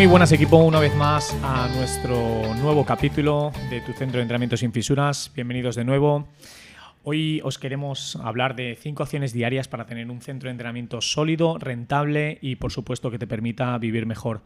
Muy buenas equipo, una vez más a nuestro nuevo capítulo de tu centro de entrenamiento sin fisuras. Bienvenidos de nuevo. Hoy os queremos hablar de cinco acciones diarias para tener un centro de entrenamiento sólido, rentable y por supuesto que te permita vivir mejor.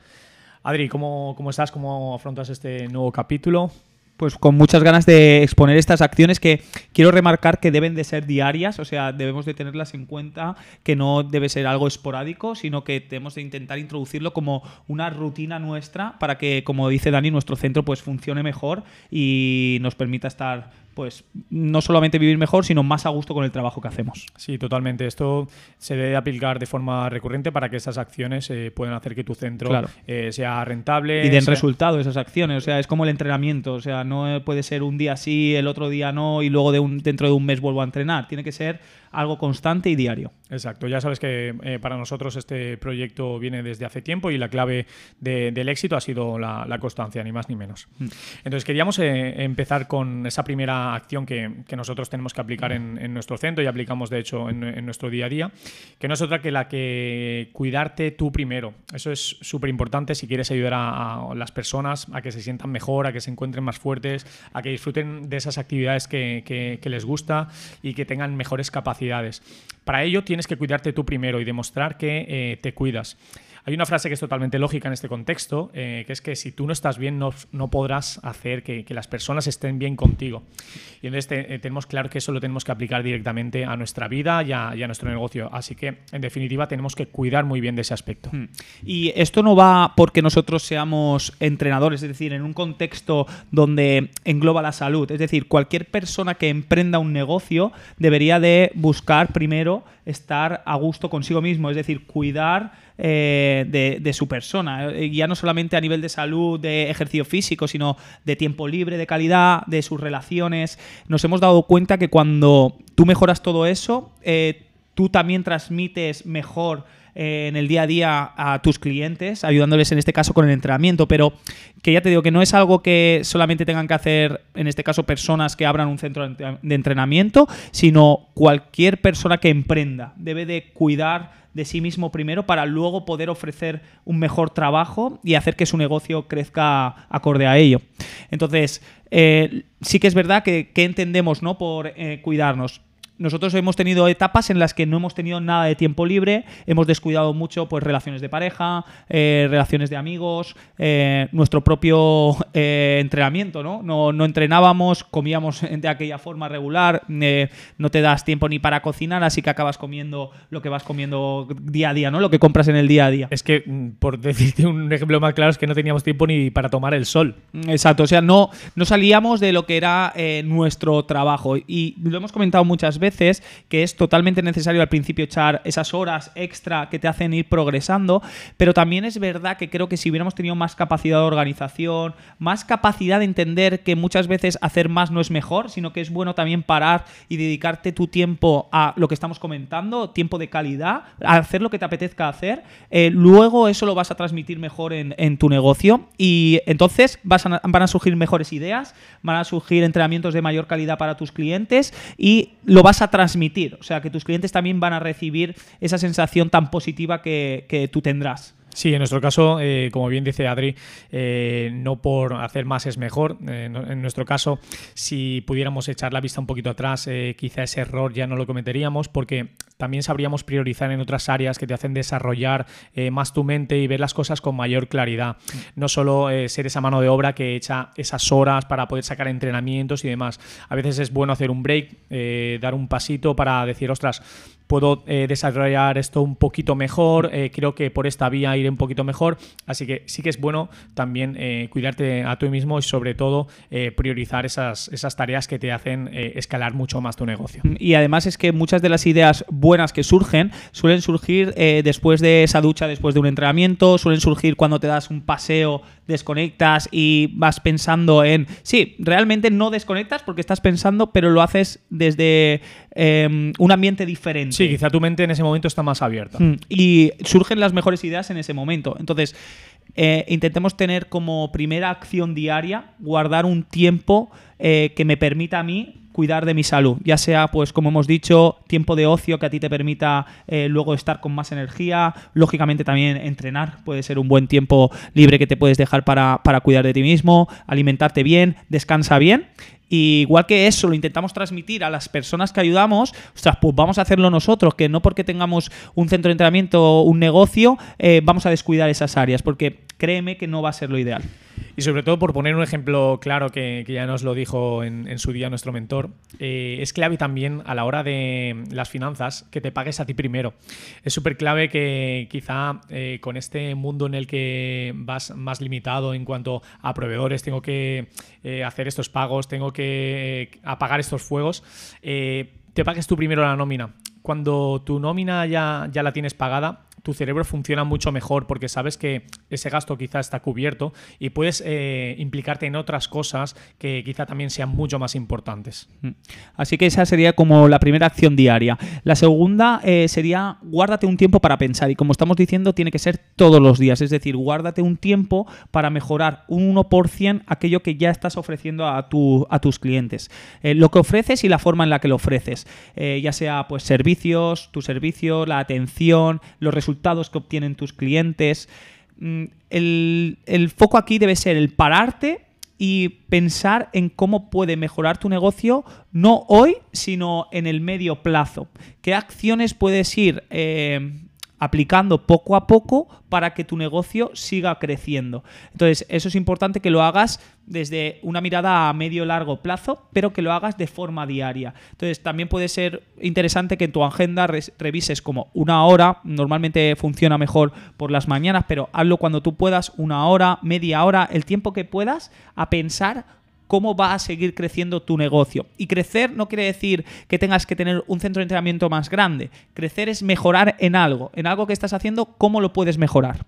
Adri, ¿cómo, cómo estás? ¿Cómo afrontas este nuevo capítulo? Pues con muchas ganas de exponer estas acciones que quiero remarcar que deben de ser diarias, o sea, debemos de tenerlas en cuenta, que no debe ser algo esporádico, sino que tenemos de intentar introducirlo como una rutina nuestra para que, como dice Dani, nuestro centro pues funcione mejor y nos permita estar pues no solamente vivir mejor, sino más a gusto con el trabajo que hacemos. Sí, totalmente. Esto se debe aplicar de forma recurrente para que esas acciones eh, puedan hacer que tu centro eh, sea rentable. Y den sea... resultado esas acciones. O sea, es como el entrenamiento. O sea, no puede ser un día sí, el otro día no, y luego de un, dentro de un mes vuelvo a entrenar. Tiene que ser algo constante y diario. Exacto, ya sabes que eh, para nosotros este proyecto viene desde hace tiempo y la clave de, del éxito ha sido la, la, constancia, ni más ni menos. Mm. Entonces queríamos eh, empezar con esa primera acción que, que nosotros tenemos que aplicar en, en, nuestro centro y aplicamos de hecho en, en, nuestro día a día, que no es otra que la que cuidarte tú primero. Eso es súper importante si quieres ayudar a, a, las personas a que se sientan mejor, a que se encuentren más fuertes, a que disfruten de esas actividades que, que, que les gusta y que tengan mejores capacidades para ello tienes que cuidarte tú primero y demostrar que eh, te cuidas. Hay una frase que es totalmente lógica en este contexto, eh, que es que si tú no estás bien, no, no podrás hacer que, que, las personas estén bien contigo. Y entonces te, eh, tenemos claro que eso lo tenemos que aplicar directamente a nuestra vida y a, nuestro negocio. Así que, en definitiva, tenemos que cuidar muy bien de ese aspecto. Hmm. Y esto no va porque nosotros seamos entrenadores, es decir, en un contexto donde engloba la salud. Es decir, cualquier persona que emprenda un negocio debería de buscar primero estar a gusto consigo mismo, es decir, cuidar eh, de, su persona. Ya no solamente a nivel de salud, de ejercicio físico, sino de tiempo libre, de calidad, de sus relaciones. Nos hemos dado cuenta que cuando tú mejoras todo eso, eh, tú también transmites mejor eh, en el día a día a tus clientes, ayudándoles en este caso con el entrenamiento, pero que ya te digo que no es algo que solamente tengan que hacer, en este caso, personas que abran un centro de entrenamiento, sino cualquier persona que emprenda. Debe de cuidar de sí mismo primero para luego poder ofrecer un mejor trabajo y hacer que su negocio crezca acorde a ello. Entonces, eh, sí que es verdad que, entendemos ¿no? por eh, cuidarnos nosotros hemos tenido etapas en las que no hemos tenido nada de tiempo libre, hemos descuidado mucho pues relaciones de pareja, eh, relaciones de amigos, eh, nuestro propio eh, entrenamiento, ¿no? ¿no? ¿no? entrenábamos, comíamos de aquella forma regular, no te das tiempo ni para cocinar, así que acabas comiendo lo que vas comiendo día a día, ¿no? Lo que compras en el día a día. Es que, por decirte un ejemplo más claro, es que no teníamos tiempo ni para tomar el sol. Exacto, o sea, no, no salíamos de lo que era nuestro trabajo y lo hemos comentado muchas veces veces que es totalmente necesario al principio echar esas horas extra que te hacen ir progresando, pero también es verdad que creo que si hubiéramos tenido más capacidad de organización, más capacidad de entender que muchas veces hacer más no es mejor, sino que es bueno también parar y dedicarte tu tiempo a lo que estamos comentando, tiempo de calidad, a hacer lo que te apetezca hacer, eh, luego eso lo vas a transmitir mejor en, tu negocio y entonces van a surgir mejores ideas, van a surgir entrenamientos de mayor calidad para tus clientes y lo vas a transmitir. O sea, que tus clientes también van a recibir esa sensación tan positiva que, que tú tendrás. Sí, en nuestro caso, eh, como bien dice Adri, eh, no por hacer más es mejor. Eh, no, en nuestro caso, si pudiéramos echar la vista un poquito atrás, quizá ese error ya no lo cometeríamos porque también sabríamos priorizar en otras áreas que te hacen desarrollar más tu mente y ver las cosas con mayor claridad. No solo ser esa mano de obra que echa esas horas para poder sacar entrenamientos y demás. A veces es bueno hacer un break, dar un pasito para decir, ostras, puedo eh, desarrollar esto un poquito mejor, eh, creo que por esta vía iré un poquito mejor, así que sí que es bueno también eh, cuidarte a ti mismo y sobre todo priorizar esas, esas tareas que te hacen escalar mucho más tu negocio. Y además es que muchas de las ideas buenas que surgen suelen surgir después de esa ducha, después de un entrenamiento, suelen surgir cuando te das un paseo, desconectas y vas pensando en, sí, realmente no desconectas porque estás pensando, pero lo haces desde Em, un ambiente diferente. Sí, quizá tu mente en ese momento está más abierta. Mm, y surgen las mejores ideas en ese momento. Entonces, eh, intentemos tener como primera acción diaria, guardar un tiempo eh, que me permita a mí cuidar de mi salud, ya sea, pues como hemos dicho, tiempo de ocio que a ti te permita eh, luego estar con más energía, lógicamente también entrenar puede ser un buen tiempo libre que te puedes dejar para, para cuidar de ti mismo, alimentarte bien, descansa bien. Igual que eso lo intentamos transmitir a las personas que ayudamos, ostras, pues vamos a hacerlo nosotros, que no porque tengamos un centro de entrenamiento o un negocio, eh, vamos a descuidar esas áreas, porque créeme que no va a ser lo ideal. Y sobre todo, por poner un ejemplo claro que, ya nos lo dijo en, su día nuestro mentor, eh, es clave también a la hora de las finanzas que te pagues a ti primero. Es súper clave que quizá eh, con este mundo en el que vas más limitado en cuanto a proveedores, tengo que eh, hacer estos pagos, tengo que apagar estos fuegos, te pagues tú primero la nómina. Cuando tu nómina ya, ya la tienes pagada, tu cerebro funciona mucho mejor porque sabes que ese gasto quizá está cubierto y puedes eh, implicarte en otras cosas que quizá también sean mucho más importantes. Mm. Así que esa sería como la primera acción diaria. La segunda eh, sería guárdate un tiempo para pensar y como estamos diciendo tiene que ser todos los días, es decir, guárdate un tiempo para mejorar un 1% aquello que ya estás ofreciendo a, tu, a tus clientes. Eh, lo que ofreces y la forma en la que lo ofreces, ya sea pues servicios, tu servicio, la atención, los resultados que obtienen tus clientes. Mm, el, foco aquí debe ser el pararte y pensar en cómo puede mejorar tu negocio, no hoy, sino en el medio plazo. ¿Qué acciones puedes ir eh, aplicando poco a poco para que tu negocio siga creciendo. Entonces, eso es importante que lo hagas desde una mirada a medio largo plazo, pero que lo hagas de forma diaria. Entonces, también puede ser interesante que en tu agenda revises como una hora, normalmente funciona mejor por las mañanas, pero hazlo cuando tú puedas, una hora, media hora, el tiempo que puedas, a pensar cómo va a seguir creciendo tu negocio. Y crecer no quiere decir que tengas que tener un centro de entrenamiento más grande. Crecer es mejorar en algo, en algo que estás haciendo, cómo lo puedes mejorar.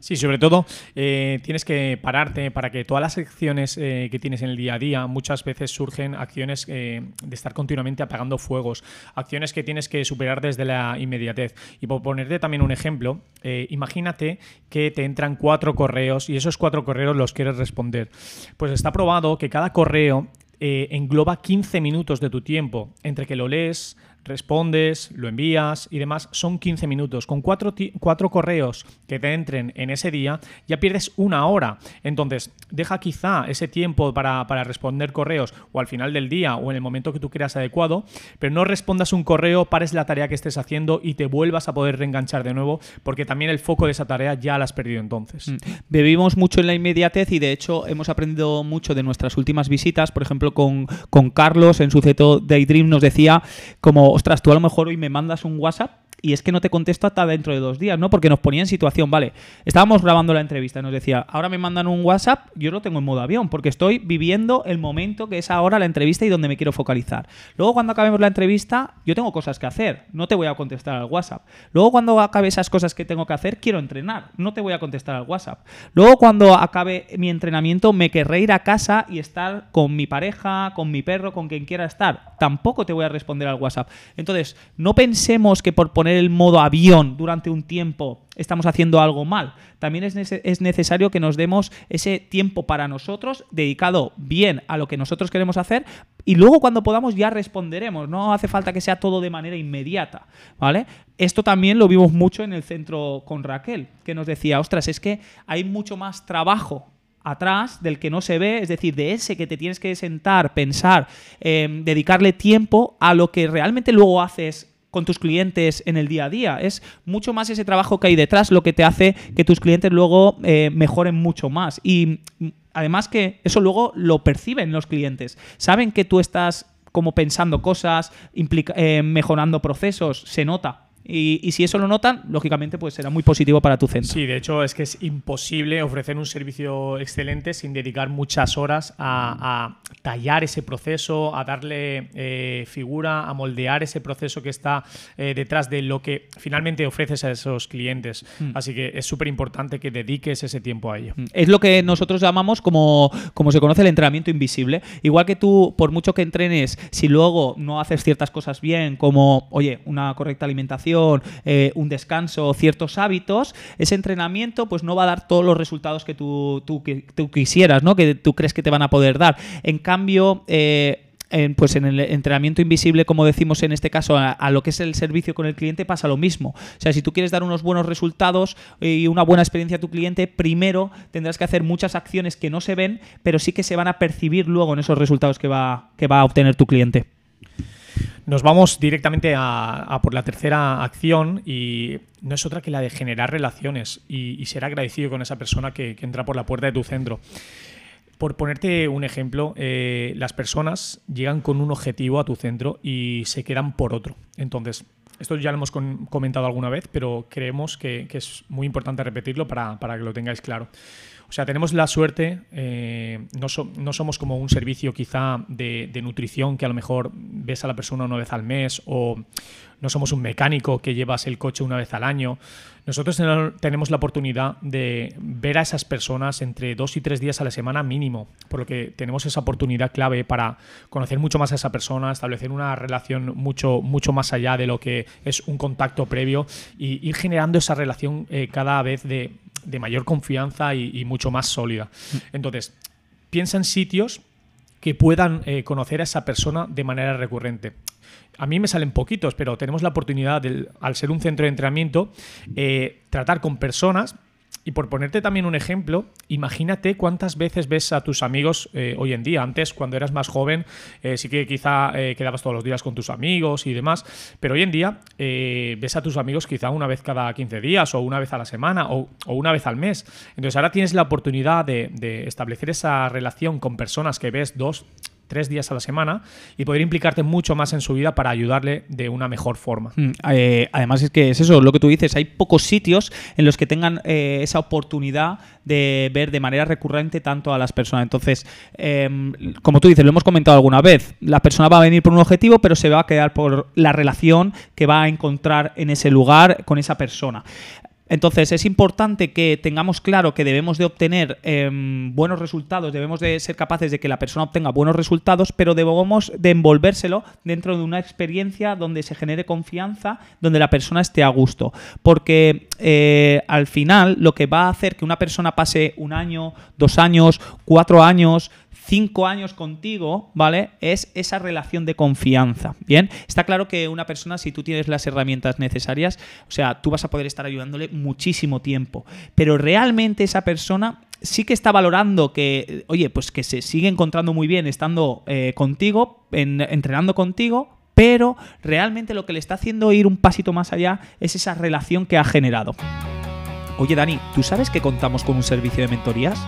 Sí, sobre todo eh, tienes que pararte para que todas las acciones eh, que tienes en el día a día, muchas veces surgen acciones eh, de estar continuamente apagando fuegos, acciones que tienes que superar desde la inmediatez. Y por ponerte también un ejemplo, imagínate que te entran cuatro correos y esos cuatro correos los quieres responder. Pues está probado que cada correo engloba 15 minutos de tu tiempo entre que lo lees, respondes, lo envías y demás, son 15 minutos. Con cuatro, cuatro, correos que te entren en ese día, ya pierdes una hora. Entonces, deja quizá ese tiempo para, responder correos o al final del día o en el momento que tú creas adecuado, pero no respondas un correo, pares la tarea que estés haciendo y te vuelvas a poder reenganchar de nuevo, porque también el foco de esa tarea ya la has perdido entonces. Mm. Vivimos mucho en la inmediatez y de hecho hemos aprendido mucho de nuestras últimas visitas, por ejemplo, con, con Carlos en su Ceto Daydream nos decía como ostras, tú a lo mejor hoy me mandas un WhatsApp y es que no te contesto hasta dentro de dos días, ¿no? Porque nos ponía en situación, vale, estábamos grabando la entrevista y nos decía, ahora me mandan un WhatsApp, yo lo tengo en modo avión, porque estoy viviendo el momento que es ahora la entrevista y donde me quiero focalizar. Luego cuando acabemos la entrevista, yo tengo cosas que hacer, no te voy a contestar al WhatsApp. Luego cuando acabe esas cosas que tengo que hacer, quiero entrenar, no te voy a contestar al WhatsApp. Luego cuando acabe mi entrenamiento, me querré ir a casa y estar con mi pareja, con mi perro, con quien quiera estar. Tampoco te voy a responder al WhatsApp. Entonces, no pensemos que por poner el modo avión durante un tiempo estamos haciendo algo mal. También es, es, necesario que nos demos ese tiempo para nosotros, dedicado bien a lo que nosotros queremos hacer, y luego cuando podamos ya responderemos. No hace falta que sea todo de manera inmediata, ¿vale? Esto también lo vimos mucho en el centro con Raquel, que nos decía, ostras, es que hay mucho más trabajo atrás del que no se ve, es decir, de ese que te tienes que sentar, pensar, em, dedicarle tiempo a lo que realmente luego haces con tus clientes en el día a día. Es mucho más ese trabajo que hay detrás lo que te hace que tus clientes luego eh, mejoren mucho más. Y mm, además que eso luego lo perciben los clientes. Saben que tú estás como pensando cosas, eh, mejorando procesos, se nota. Y, si eso lo notan, lógicamente, pues será muy positivo para tu centro. Sí, de hecho es que es imposible ofrecer un servicio excelente sin dedicar muchas horas a, tallar ese proceso, a darle eh, figura, a moldear ese proceso que está eh, detrás de lo que finalmente ofreces a esos clientes. Hmm. Así que es súper importante que dediques ese tiempo a ello. Hmm. Es lo que nosotros llamamos como, como se conoce el entrenamiento invisible. Igual que tú, por mucho que entrenes, si luego no haces ciertas cosas bien, como, oye, una correcta alimentación, eh, un descanso, ciertos hábitos, ese entrenamiento pues no va a dar todos los resultados que tú, quisieras, ¿no? Que tú crees que te van a poder dar. En cambio, eh, en, pues en el entrenamiento invisible, como decimos en este caso, a, lo que es el servicio con el cliente, pasa lo mismo. O sea, si tú quieres dar unos buenos resultados y una buena experiencia a tu cliente, primero tendrás que hacer muchas acciones que no se ven, pero sí que se van a percibir luego en esos resultados que va, que va a obtener tu cliente. Nos vamos directamente a, por la tercera acción y no es otra que la de generar relaciones y, ser agradecido con esa persona que, entra por la puerta de tu centro. Por ponerte un ejemplo, eh, las personas llegan con un objetivo a tu centro y se quedan por otro. Entonces, esto ya lo hemos comentado alguna vez, pero creemos que, es muy importante repetirlo para, para que lo tengáis claro. O sea, tenemos la suerte, eh, no, somos como un servicio quizá de, nutrición que a lo mejor ves a la persona una vez al mes o no somos un mecánico que llevas el coche una vez al año. Nosotros tenemos la oportunidad de ver a esas personas entre dos y tres días a la semana mínimo, por lo que tenemos esa oportunidad clave para conocer mucho más a esa persona, establecer una relación mucho, mucho más allá de lo que es un contacto previo y ir generando esa relación eh, cada vez de, de mayor confianza y, mucho más sólida. Entonces, piensa en sitios que puedan eh, conocer a esa persona de manera recurrente. A mí me salen poquitos, pero tenemos la oportunidad, al ser un centro de entrenamiento, eh, tratar con personas y por ponerte también un ejemplo, imagínate cuántas veces ves a tus amigos eh, hoy en día. Antes, cuando eras más joven, eh, sí que quizá eh, quedabas todos los días con tus amigos y demás, pero hoy en día ves a tus amigos quizá una vez cada 15 días o una vez a la semana o, una vez al mes. Entonces ahora tienes la oportunidad de, de establecer esa relación con personas que ves dos, tres días a la semana y poder implicarte mucho más en su vida para ayudarle de una mejor forma. Mm, eh, además es que es eso, lo que tú dices, hay pocos sitios en los que tengan eh, esa oportunidad de ver de manera recurrente tanto a las personas. Entonces, em, como tú dices, lo hemos comentado alguna vez, la persona va a venir por un objetivo, pero se va a quedar por la relación que va a encontrar en ese lugar con esa persona. Entonces es importante que tengamos claro que debemos de obtener em, buenos resultados, debemos de ser capaces de que la persona obtenga buenos resultados, pero debemos de envolvérselo dentro de una experiencia donde se genere confianza, donde la persona esté a gusto. Porque eh, al final lo que va a hacer que una persona pase un año, dos años, cuatro años, cinco años contigo, ¿vale? Es esa relación de confianza. Bien, está claro que una persona, si tú tienes las herramientas necesarias, o sea, tú vas a poder estar ayudándole muchísimo tiempo. Pero realmente esa persona sí que está valorando que, oye, pues que se sigue encontrando muy bien estando eh, contigo, entrenando contigo, pero realmente lo que le está haciendo ir un pasito más allá es esa relación que ha generado. Oye, Dani, ¿tú sabes que contamos con un servicio de mentorías?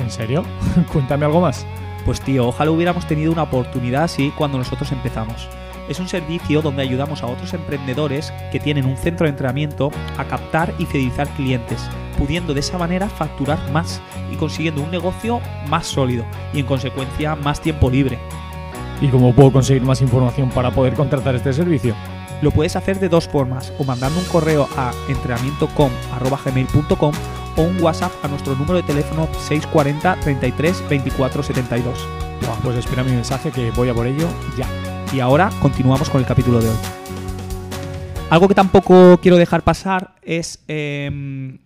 ¿En serio? Cuéntame algo más. Pues tío, ojalá hubiéramos tenido una oportunidad así cuando nosotros empezamos. Es un servicio donde ayudamos a otros emprendedores que tienen un centro de entrenamiento a captar y fidelizar clientes, pudiendo de esa manera facturar más y consiguiendo un negocio más sólido y en consecuencia más tiempo libre. ¿Y cómo puedo conseguir más información para poder contratar este servicio? Lo puedes hacer de dos formas, o mandando un correo a entrenamientocom.gmail.com o un WhatsApp a nuestro número de teléfono 640 33 24 72. pues espera mi mensaje que voy a por ello ya. Y ahora continuamos con el capítulo de hoy. Algo que tampoco quiero dejar pasar es em,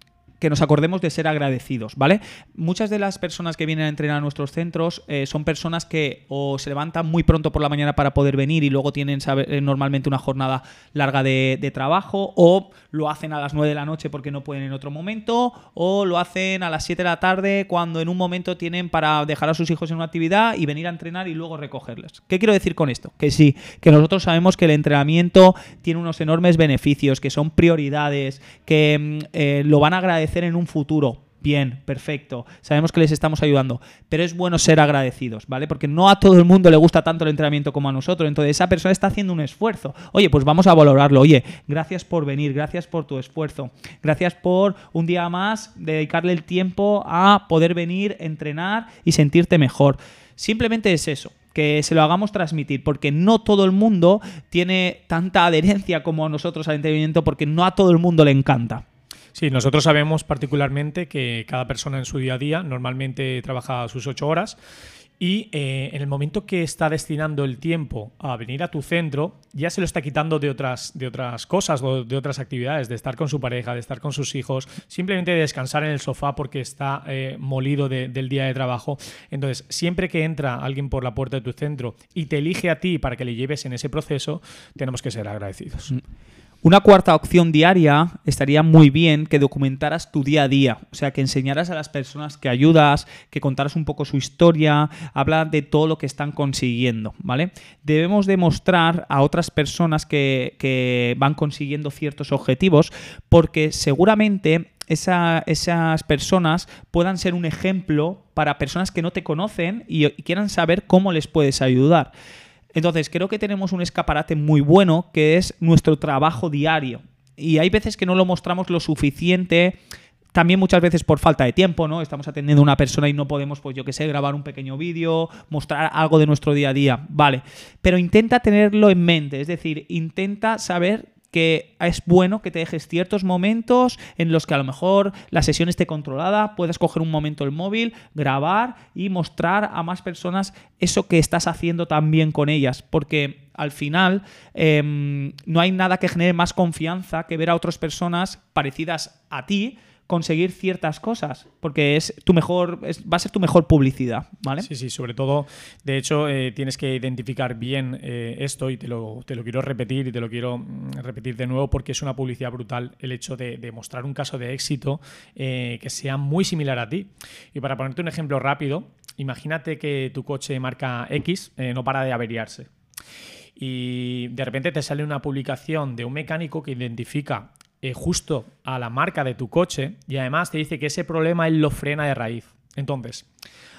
que nos acordemos de ser agradecidos, ¿vale? Muchas de las personas que vienen a entrenar a nuestros centros eh, son personas que o se levantan muy pronto por la mañana para poder venir y luego tienen eh, normalmente una jornada larga de, trabajo, o lo hacen a las 9 de la noche porque no pueden en otro momento, o lo hacen a las 7 de la tarde cuando en un momento tienen para dejar a sus hijos en una actividad y venir a entrenar y luego recogerles. ¿Qué quiero decir con esto? Que sí, que nosotros sabemos que el entrenamiento tiene unos enormes beneficios, que son prioridades, que mm, eh, lo van a agradecer en un futuro. bien, perfecto, sabemos que les estamos ayudando, pero es bueno ser agradecidos, ¿vale? Porque no a todo el mundo le gusta tanto el entrenamiento como a nosotros, entonces esa persona está haciendo un esfuerzo. Oye, pues vamos a valorarlo, oye, gracias por venir, gracias por tu esfuerzo, gracias por un día más dedicarle el tiempo a poder venir, entrenar y sentirte mejor. Simplemente es eso que se lo hagamos transmitir, porque no todo el mundo tiene tanta adherencia como nosotros al entrenamiento, porque no a todo el mundo le encanta. Sí, nosotros sabemos particularmente que cada persona en su día a día normalmente trabaja sus ocho horas y eh, en el momento que está destinando el tiempo a venir a tu centro, ya se lo está quitando de otras, de otras cosas, de otras actividades, de estar con su pareja, de estar con sus hijos, simplemente de descansar en el sofá porque está eh, molido del día de trabajo. Entonces, siempre que entra alguien por la puerta de tu centro y te elige a ti para que le lleves en ese proceso, tenemos que ser agradecidos. Mm. Una cuarta opción diaria estaría muy bien que documentaras tu día a día, o sea, que enseñaras a las personas que ayudas, que contaras un poco su historia, habla de todo lo que están consiguiendo, ¿vale? Debemos demostrar a otras personas que van consiguiendo ciertos objetivos porque seguramente esas personas puedan ser un ejemplo para personas que no te conocen y quieran saber cómo les puedes ayudar. Entonces, creo que tenemos un escaparate muy bueno que es nuestro trabajo diario. Y hay veces que no lo mostramos lo suficiente también muchas veces por falta de tiempo, ¿no? Estamos atendiendo a una persona y no podemos, pues yo qué sé, grabar un pequeño vídeo, mostrar algo de nuestro día a día, vale. Pero intenta tenerlo en mente, es decir, intenta saber que es bueno que te dejes ciertos momentos en los que a lo mejor la sesión esté controlada, puedas coger un momento el móvil, grabar y mostrar a más personas eso que estás haciendo también con ellas, porque al final em, no hay nada que genere más confianza que ver a otras personas parecidas a ti conseguir ciertas cosas, porque es tu mejor, va a ser tu mejor publicidad, ¿vale? Sí, sí, sobre todo, de hecho, eh, tienes que identificar bien eh, esto y te lo, te lo, quiero repetir y te lo quiero mm, repetir de nuevo porque es una publicidad brutal el hecho de, mostrar un caso de éxito eh, que sea muy similar a ti. Y para ponerte un ejemplo rápido, imagínate que tu coche marca X no para de averiarse y de repente te sale una publicación de un mecánico que identifica eh, justo a la marca de tu coche y además te dice que ese problema él lo frena de raíz. Entonces,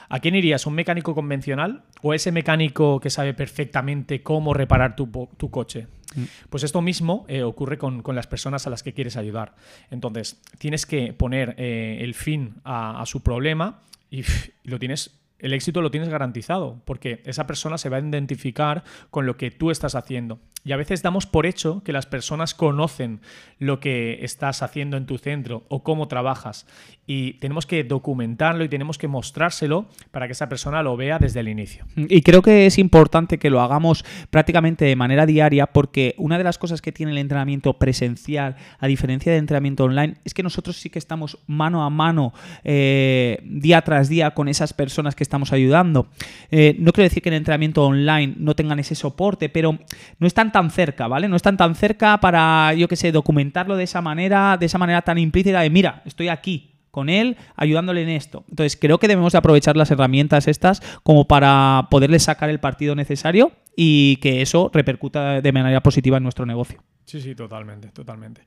¿a quién irías? ¿Un mecánico convencional o ese mecánico que sabe perfectamente cómo reparar tu, coche? Mm. Pues esto mismo eh, ocurre con, las personas a las que quieres ayudar. Entonces, tienes que poner eh, el fin a, su problema y lo tienes el éxito lo tienes garantizado, porque esa persona se va a identificar con lo que tú estás haciendo. Y a veces damos por hecho que las personas conocen lo que estás haciendo en tu centro o cómo trabajas. Y tenemos que documentarlo y tenemos que mostrárselo para que esa persona lo vea desde el inicio. Y creo que es importante que lo hagamos prácticamente de manera diaria porque una de las cosas que tiene el entrenamiento presencial, a diferencia del entrenamiento online, es que nosotros sí que estamos mano a mano, eh, día tras día, con esas personas que estamos ayudando. Eh, no quiero decir que en entrenamiento online no tengan ese soporte, pero no están tan cerca, ¿vale? No están tan cerca para, yo qué sé, documentarlo de esa manera, de esa manera tan implícita de, mira, estoy aquí, con él, ayudándole en esto. Entonces, creo que debemos aprovechar las herramientas estas como para poderle sacar el partido necesario y que eso repercuta de manera positiva en nuestro negocio. Sí, sí, totalmente, totalmente.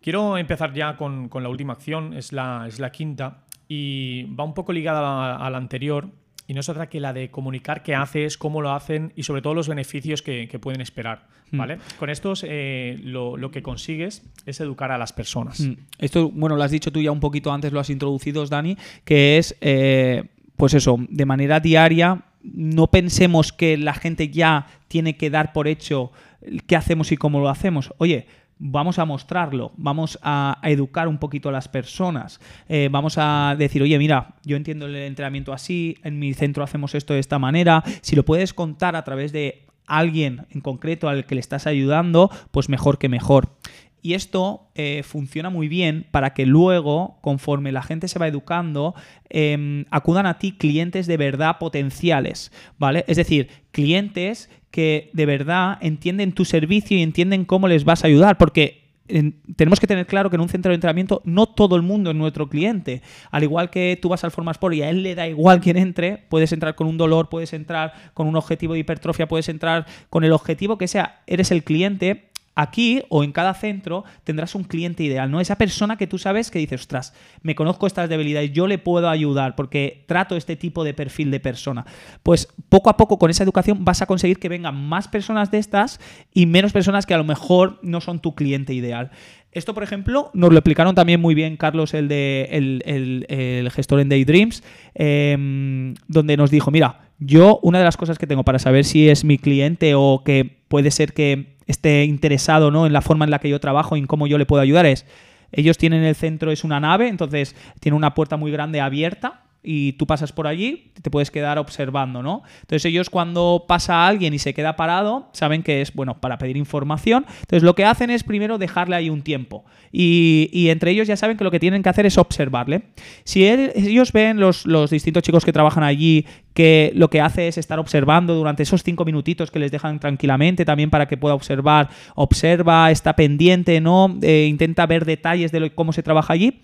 Quiero empezar ya con, la última acción, es la, es la quinta, y va un poco ligada a la anterior, y no es otra que la de comunicar qué haces, cómo lo hacen y sobre todo los beneficios que, pueden esperar. Hmm. ¿vale? Con estos eh, lo, que consigues es educar a las personas. Hmm. Esto, bueno, lo has dicho tú ya un poquito antes, lo has introducido, Dani, que es, eh, pues eso, de manera diaria, no pensemos que la gente ya tiene que dar por hecho qué hacemos y cómo lo hacemos. Oye, vamos a mostrarlo, vamos a, educar un poquito a las personas, eh, vamos a decir, oye, mira, yo entiendo el entrenamiento así, en mi centro hacemos esto de esta manera, si lo puedes contar a través de alguien en concreto al que le estás ayudando, pues mejor que mejor. Y esto eh, funciona muy bien para que luego, conforme la gente se va educando, em, acudan a ti clientes de verdad potenciales, ¿vale? Es decir, clientes que de verdad entienden tu servicio y entienden cómo les vas a ayudar, porque tenemos que tener claro que en un centro de entrenamiento no todo el mundo es nuestro cliente. Al igual que tú vas al Formasport y a él le da igual quien entre, puedes entrar con un dolor, puedes entrar con un objetivo de hipertrofia, puedes entrar con el objetivo que sea, eres el cliente Aquí o en cada centro tendrás un cliente ideal, ¿no? Esa persona que tú sabes que dices, ostras, me conozco estas debilidades, yo le puedo ayudar porque trato este tipo de perfil de persona. Pues poco a poco con esa educación vas a conseguir que vengan más personas de estas y menos personas que a lo mejor no son tu cliente ideal. Esto, por ejemplo, nos lo explicaron también muy bien Carlos, el de el, gestor en Daydreams, em, donde nos dijo, mira, yo una de las cosas que tengo para saber si es mi cliente o que puede ser que esté interesado ¿no? en la forma en la que yo trabajo y en cómo yo le puedo ayudar es, ellos tienen el centro, es una nave, entonces tiene una puerta muy grande abierta y tú pasas por allí, te puedes quedar observando, ¿no? Entonces ellos cuando pasa alguien y se queda parado, saben que es, bueno, para pedir información. Entonces lo que hacen es primero dejarle ahí un tiempo. Y, entre ellos ya saben que lo que tienen que hacer es observarle. Si ellos ven, los, los distintos chicos que trabajan allí, que lo que hace es estar observando durante esos cinco minutitos que les dejan tranquilamente también para que pueda observar, observa, está pendiente, ¿no? Eh, intenta ver detalles de cómo se trabaja allí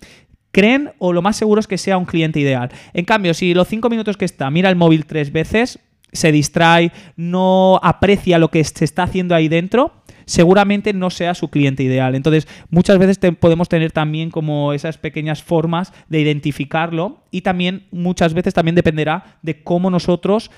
creen o lo más seguro es que sea un cliente ideal. En cambio, si los cinco minutos que está mira el móvil tres veces, se distrae, no aprecia lo que se está haciendo ahí dentro, seguramente no sea su cliente ideal. Entonces, muchas veces podemos tener también como esas pequeñas formas de identificarlo y también muchas veces también dependerá de cómo nosotros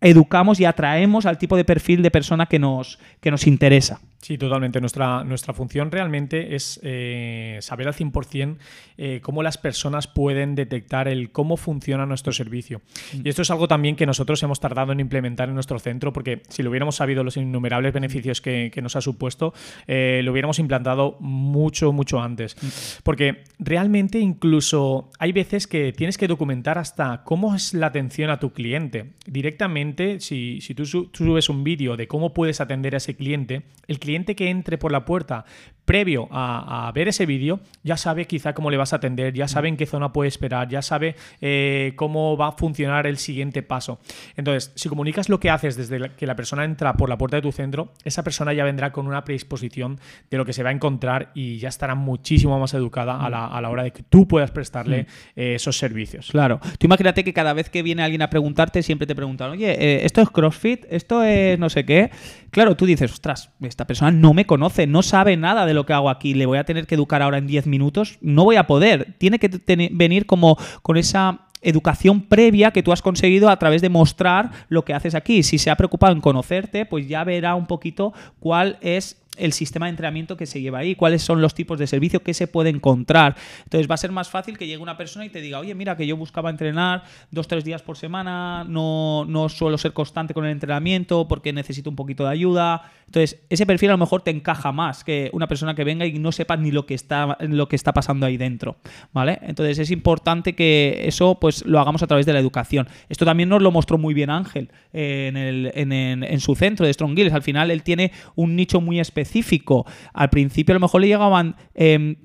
educamos y atraemos al tipo de perfil de persona que nos, que nos interesa. Sí, totalmente. Nuestra, nuestra función realmente es eh, saber al 100% eh, cómo las personas pueden detectar el cómo funciona nuestro servicio. Mm. Y esto es algo también que nosotros hemos tardado en implementar en nuestro centro, porque si lo hubiéramos sabido los innumerables beneficios que, nos ha supuesto, eh, lo hubiéramos implantado mucho, mucho antes. Mm. Porque realmente incluso hay veces que tienes que documentar hasta cómo es la atención a tu cliente. Directamente, si, si tú, subes un vídeo de cómo puedes atender a ese cliente, el cliente que entre por la puerta previo a, ver ese vídeo, ya sabe quizá cómo le vas a atender, ya sabe en qué zona puede esperar, ya sabe eh, cómo va a funcionar el siguiente paso. Entonces, si comunicas lo que haces desde que la persona entra por la puerta de tu centro, esa persona ya vendrá con una predisposición de lo que se va a encontrar y ya estará muchísimo más educada a la, hora de que tú puedas prestarle mm. eh, esos servicios. Claro. Tú imagínate que cada vez que viene alguien a preguntarte, siempre te preguntan, oye, eh, ¿esto es CrossFit? ¿Esto es no sé qué? Claro, tú dices, ostras, esta persona no me conoce, no sabe nada de lo que hago aquí, le voy a tener que educar ahora en 10 minutos, no voy a poder. Tiene que venir como con esa educación previa que tú has conseguido a través de mostrar lo que haces aquí. Si se ha preocupado en conocerte, pues ya verá un poquito cuál es el sistema de entrenamiento que se lleva ahí, cuáles son los tipos de servicio que se puede encontrar. Entonces va a ser más fácil que llegue una persona y te diga, oye, mira, que yo buscaba entrenar dos, tres días por semana, no, no suelo ser constante con el entrenamiento porque necesito un poquito de ayuda. Entonces, ese perfil a lo mejor te encaja más que una persona que venga y no sepa ni lo que está, lo que está pasando ahí dentro. ¿Vale? Entonces es importante que eso pues lo hagamos a través de la educación. Esto también nos lo mostró muy bien Ángel en, el, en, en, su centro de Strong Gills. Al final él tiene un nicho muy específico específico. Al principio a lo mejor le llegaban em,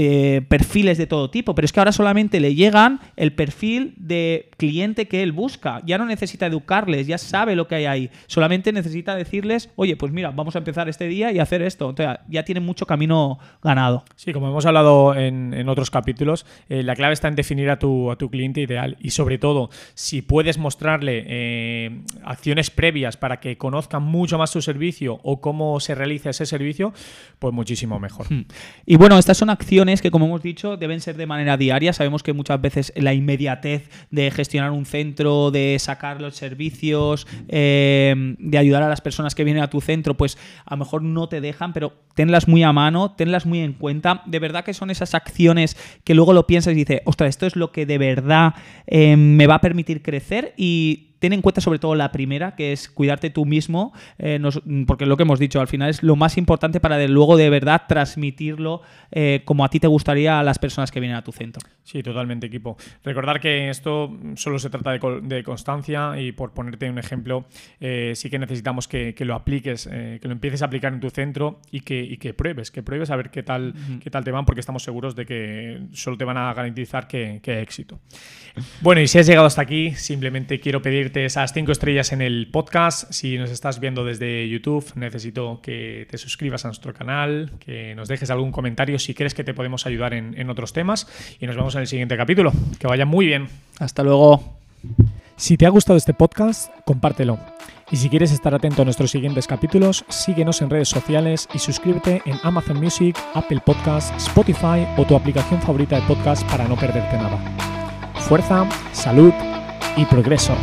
eh, perfiles de todo tipo, pero es que ahora solamente le llegan el perfil de cliente que él busca. Ya no necesita educarles, ya sabe lo que hay ahí. Solamente necesita decirles, oye, pues mira, vamos a empezar este día y hacer esto. Entonces, ya tiene mucho camino ganado. Sí, como hemos hablado en, otros capítulos, eh, la clave está en definir a tu, a tu cliente ideal y sobre todo, si puedes mostrarle eh, acciones previas para que conozcan mucho más tu servicio o cómo se realiza ese servicio, pues muchísimo mejor. Hmm. Y bueno, estas son acciones que, como hemos dicho, deben ser de manera diaria. Sabemos que muchas veces la inmediatez de gestionar un centro, de sacar los servicios, eh, de ayudar a las personas que vienen a tu centro, pues a lo mejor no te dejan, pero tenlas muy a mano, tenlas muy en cuenta. De verdad que son esas acciones que luego lo piensas y dices, ostras, esto es lo que de verdad eh, me va a permitir crecer y ten en cuenta sobre todo la primera, que es cuidarte tú mismo, eh, porque lo que hemos dicho, al final es lo más importante para de luego de verdad transmitirlo eh, como a ti te gustaría a las personas que vienen a tu centro. Sí, totalmente, equipo. Recordar que esto solo se trata de, constancia y por ponerte un ejemplo, eh, sí que necesitamos que, lo apliques, que lo empieces a aplicar en tu centro y que, que pruebes, que pruebes a ver qué tal, qué tal te van, porque estamos seguros de que solo te van a garantizar que, que éxito. Bueno, y si has llegado hasta aquí, simplemente quiero pedir esas cinco estrellas en el podcast. Si nos estás viendo desde YouTube, necesito que te suscribas a nuestro canal, que nos dejes algún comentario si crees que te podemos ayudar en, en otros temas. Y nos vemos en el siguiente capítulo. Que vaya muy bien. Hasta luego. Si te ha gustado este podcast, compártelo. Y si quieres estar atento a nuestros siguientes capítulos, síguenos en redes sociales y suscríbete en Amazon Music, Apple Podcasts, Spotify o tu aplicación favorita de podcast para no perderte nada. Fuerza, salud y progreso.